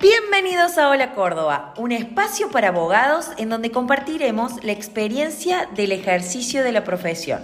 Bienvenidos a Hola Córdoba, un espacio para abogados en donde compartiremos la experiencia del ejercicio de la profesión.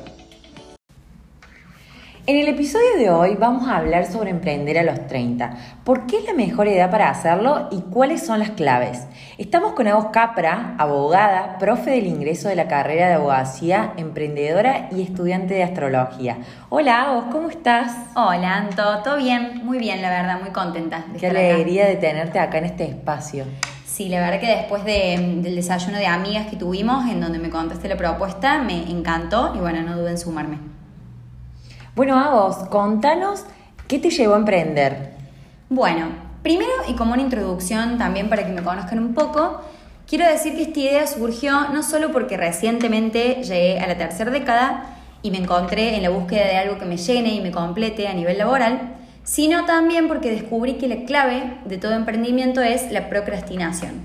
En el episodio de hoy vamos a hablar sobre emprender a los 30. ¿Por qué es la mejor edad para hacerlo y cuáles son las claves? Estamos con Agos Capra, abogada, profe del ingreso de la carrera de abogacía, emprendedora y estudiante de astrología. Hola Agos, ¿cómo estás? Hola Anto, todo bien, muy bien la verdad, muy contenta. De qué alegría de tenerte acá en este espacio. Sí, la verdad que después del desayuno de amigas que tuvimos, en donde me contaste la propuesta, me encantó y bueno, no duden en sumarme. Bueno, a vos, contanos qué te llevó a emprender. Bueno, primero y como una introducción también para que me conozcan un poco, quiero decir que esta idea surgió no solo porque recientemente llegué a la tercera década y me encontré en la búsqueda de algo que me llene y me complete a nivel laboral, sino también porque descubrí que la clave de todo emprendimiento es la procrastinación.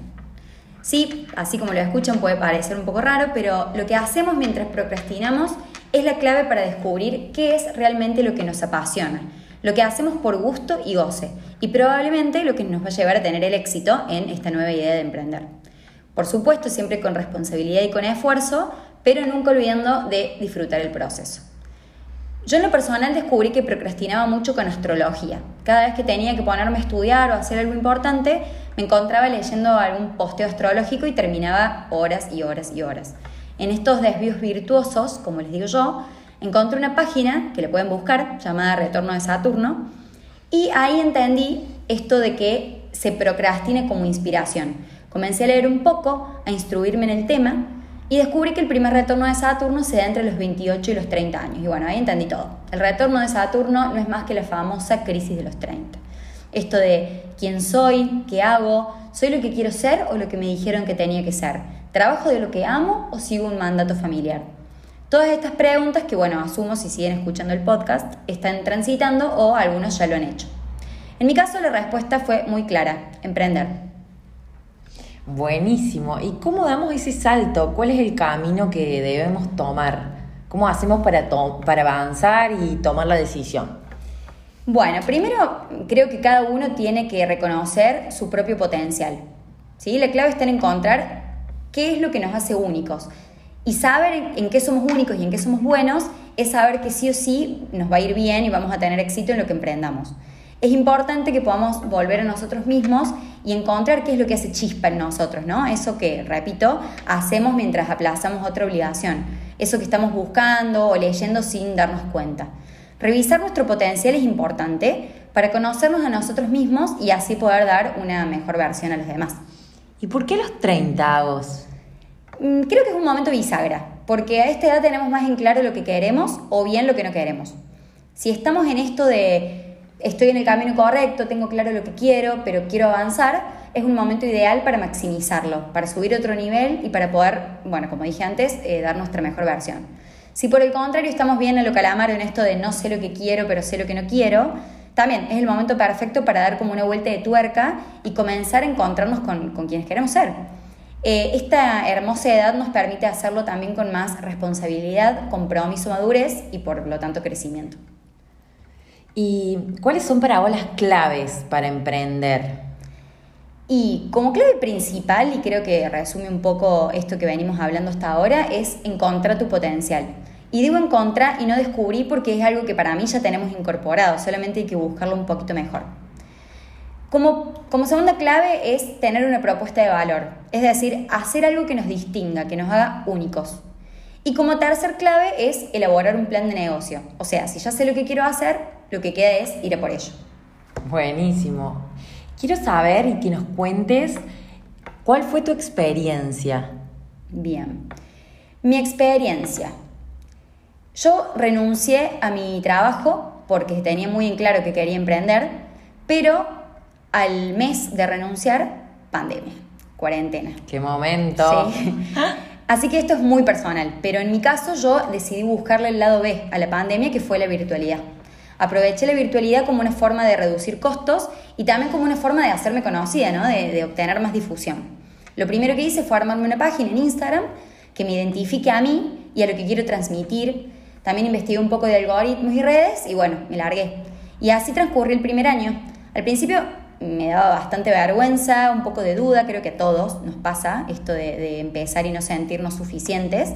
Sí, así como lo escuchan puede parecer un poco raro, pero lo que hacemos mientras procrastinamos es la clave para descubrir qué es realmente lo que nos apasiona, lo que hacemos por gusto y goce, y probablemente lo que nos va a llevar a tener el éxito en esta nueva idea de emprender. Por supuesto, siempre con responsabilidad y con esfuerzo, pero nunca olvidando de disfrutar el proceso. Yo en lo personal descubrí que procrastinaba mucho con astrología. Cada vez que tenía que ponerme a estudiar o hacer algo importante, me encontraba leyendo algún posteo astrológico y terminaba horas y horas y horas. En estos desvíos virtuosos, como les digo yo, encontré una página que le pueden buscar llamada Retorno de Saturno y ahí entendí esto de que se procrastine como inspiración. Comencé a leer un poco, a instruirme en el tema y descubrí que el primer retorno de Saturno se da entre los 28 y los 30 años. Y bueno, ahí entendí todo. El retorno de Saturno no es más que la famosa crisis de los 30. Esto de quién soy, qué hago, soy lo que quiero ser o lo que me dijeron que tenía que ser ¿Trabajo de lo que amo o sigo un mandato familiar? Todas estas preguntas que, bueno, asumo si siguen escuchando el podcast, están transitando o algunos ya lo han hecho. En mi caso la respuesta fue muy clara, emprender. Buenísimo. ¿Y cómo damos ese salto? ¿Cuál es el camino que debemos tomar? ¿Cómo hacemos para, para avanzar y tomar la decisión? Bueno, primero creo que cada uno tiene que reconocer su propio potencial. ¿sí? La clave está en encontrar qué es lo que nos hace únicos. Y saber en qué somos únicos y en qué somos buenos es saber que sí o sí nos va a ir bien y vamos a tener éxito en lo que emprendamos. Es importante que podamos volver a nosotros mismos y encontrar qué es lo que hace chispa en nosotros, ¿no? Eso que, repito, hacemos mientras aplazamos otra obligación. Eso que estamos buscando o leyendo sin darnos cuenta. Revisar nuestro potencial es importante para conocernos a nosotros mismos y así poder dar una mejor versión a los demás. ¿Y por qué los 30 vos? Mm, creo que es un momento bisagra, porque a esta edad tenemos más en claro lo que queremos o bien lo que no queremos. Si estamos en esto de estoy en el camino correcto, tengo claro lo que quiero, pero quiero avanzar, es un momento ideal para maximizarlo, para subir otro nivel y para poder, bueno, como dije antes, eh, dar nuestra mejor versión. Si por el contrario estamos bien en lo calamaro en esto de no sé lo que quiero, pero sé lo que no quiero, también es el momento perfecto para dar como una vuelta de tuerca y comenzar a encontrarnos con, quienes queremos ser. Eh, esta hermosa edad nos permite hacerlo también con más responsabilidad, compromiso, madurez y por lo tanto crecimiento. ¿Y cuáles son para vos las claves para emprender? Y como clave principal, y creo que resume un poco esto que venimos hablando hasta ahora, es encontrar tu potencial. Y digo encontrar y no descubrí porque es algo que para mí ya tenemos incorporado, solamente hay que buscarlo un poquito mejor. Como, como segunda clave es tener una propuesta de valor, es decir, hacer algo que nos distinga, que nos haga únicos. Y como tercer clave es elaborar un plan de negocio. O sea, si ya sé lo que quiero hacer, lo que queda es ir a por ello. Buenísimo. Quiero saber y que nos cuentes cuál fue tu experiencia. Bien. Mi experiencia. Yo renuncié a mi trabajo porque tenía muy en claro que quería emprender, pero al mes de renunciar, pandemia, cuarentena. ¡Qué momento! Así que esto es muy personal, pero en mi caso yo decidí buscarle el lado B a la pandemia, que fue la virtualidad. Aproveché la virtualidad como una forma de reducir costos y también como una forma de hacerme conocida, ¿no? de, de obtener más difusión. Lo primero que hice fue armarme una página en Instagram que me identifique a mí y a lo que quiero transmitir, también investigué un poco de algoritmos y redes y bueno, me largué. Y así transcurrió el primer año. Al principio me daba bastante vergüenza, un poco de duda, creo que a todos nos pasa esto de, empezar y no sentirnos suficientes.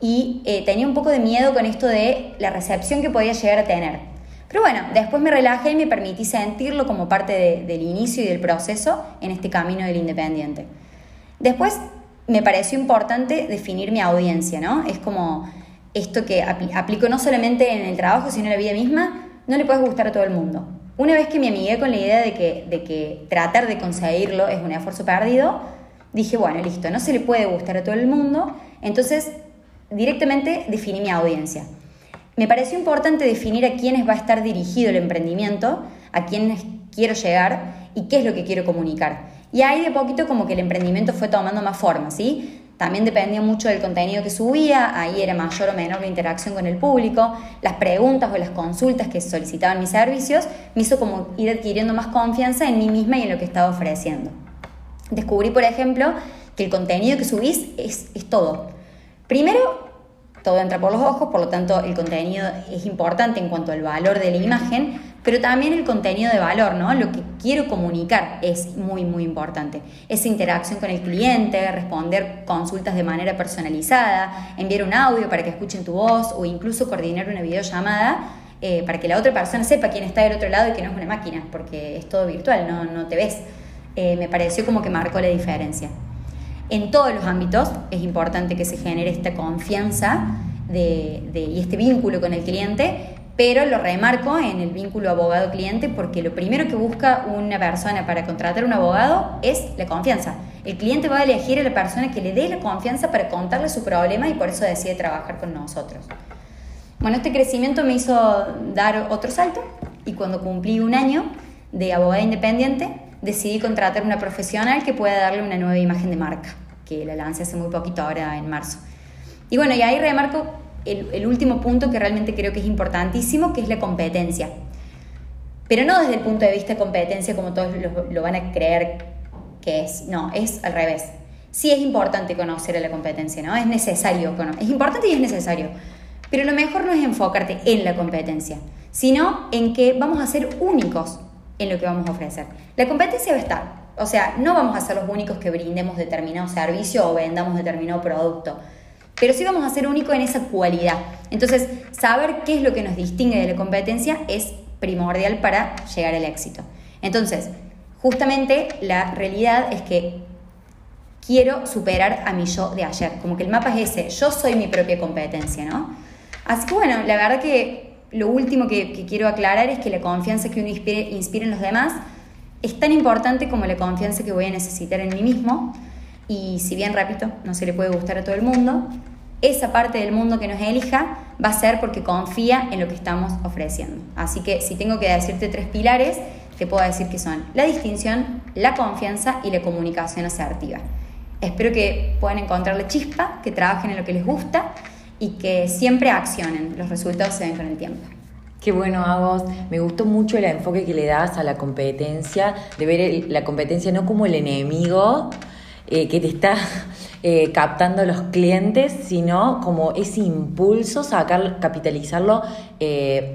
Y eh, tenía un poco de miedo con esto de la recepción que podía llegar a tener. Pero bueno, después me relajé y me permití sentirlo como parte del inicio y del proceso en este camino del independiente. Después me pareció importante definir mi audiencia, ¿no? Es como esto que aplico no solamente en el trabajo, sino en la vida misma, no le puedes gustar a todo el mundo. Una vez que me amigué con la idea de que, de que tratar de conseguirlo es un esfuerzo perdido, dije, bueno, listo, no se le puede gustar a todo el mundo, entonces directamente definí mi audiencia. Me pareció importante definir a quiénes va a estar dirigido el emprendimiento, a quiénes quiero llegar y qué es lo que quiero comunicar. Y ahí de poquito como que el emprendimiento fue tomando más forma, ¿sí? También dependía mucho del contenido que subía, ahí era mayor o menor la interacción con el público, las preguntas o las consultas que solicitaban mis servicios, me hizo como ir adquiriendo más confianza en mí misma y en lo que estaba ofreciendo. Descubrí, por ejemplo, que el contenido que subís es, es todo. Primero, todo entra por los ojos, por lo tanto el contenido es importante en cuanto al valor de la imagen, pero también el contenido de valor, ¿no? Lo que quiero comunicar es muy, muy importante. Esa interacción con el cliente, responder consultas de manera personalizada, enviar un audio para que escuchen tu voz o incluso coordinar una videollamada eh, para que la otra persona sepa quién está del otro lado y que no es una máquina, porque es todo virtual, no, no te ves. Eh, me pareció como que marcó la diferencia. En todos los ámbitos es importante que se genere esta confianza de, y este vínculo con el cliente, pero lo remarco en el vínculo abogado-cliente porque lo primero que busca una persona para contratar un abogado es la confianza. El cliente va a elegir a la persona que le dé la confianza para contarle su problema y por eso decide trabajar con nosotros. Bueno, este crecimiento me hizo dar otro salto y cuando cumplí un año de abogada independiente, decidí contratar una profesional que pueda darle una nueva imagen de marca, que la lancé hace muy poquito ahora en marzo. Y bueno, y ahí remarco el, último punto que realmente creo que es importantísimo, que es la competencia. Pero no desde el punto de vista de competencia como todos lo, van a creer que es, no, es al revés. Sí es importante conocer a la competencia, ¿no? Es necesario, es importante y es necesario. Pero lo mejor no es enfocarte en la competencia, sino en que vamos a ser únicos en lo que vamos a ofrecer. La competencia va a estar, o sea, no vamos a ser los únicos que brindemos determinado servicio o vendamos determinado producto, pero sí vamos a ser únicos en esa cualidad. Entonces, saber qué es lo que nos distingue de la competencia es primordial para llegar al éxito. Entonces, justamente la realidad es que quiero superar a mi yo de ayer, como que el mapa es ese, yo soy mi propia competencia, ¿no? Así que bueno, la verdad que lo último que, quiero aclarar es que la confianza que uno inspire, en los demás es tan importante como la confianza que voy a necesitar en mí mismo. Y si bien, repito, no se le puede gustar a todo el mundo, esa parte del mundo que nos elija va a ser porque confía en lo que estamos ofreciendo. Así que si tengo que decirte tres pilares, te puedo decir que son la distinción, la confianza y la comunicación asertiva. Espero que puedan encontrar la chispa, que trabajen en lo que les gusta y que siempre accionen. Los resultados se ven con el tiempo. Qué bueno, Agos. Me gustó mucho el enfoque que le das a la competencia, de ver la competencia no como el enemigo eh, que te está eh, captando los clientes, sino como ese impulso, sacar, capitalizarlo eh,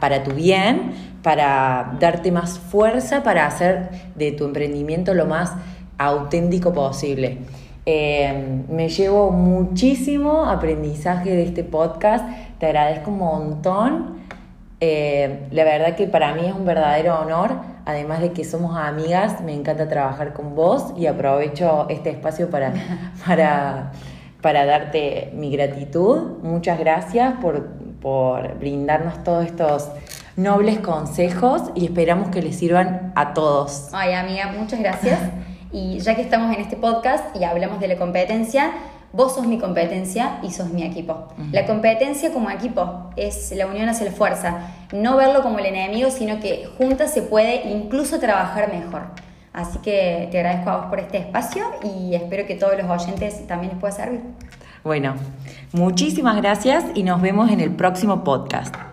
para tu bien, para darte más fuerza, para hacer de tu emprendimiento lo más auténtico posible. Me llevo muchísimo aprendizaje de este podcast, te agradezco un montón. La verdad que para mí es un verdadero honor, además de que somos amigas, me encanta trabajar con vos y aprovecho este espacio para, para, para darte mi gratitud. Muchas gracias por, por brindarnos todos estos nobles consejos y esperamos que les sirvan a todos. Ay, amiga, muchas gracias. Y ya que estamos en este podcast y hablamos de la competencia, vos sos mi competencia y sos mi equipo. La competencia como equipo es la unión hacia la fuerza, no verlo como el enemigo, sino que juntas se puede incluso trabajar mejor. Así que te agradezco a vos por este espacio y espero que todos los oyentes también les pueda servir. Bueno, muchísimas gracias y nos vemos en el próximo podcast.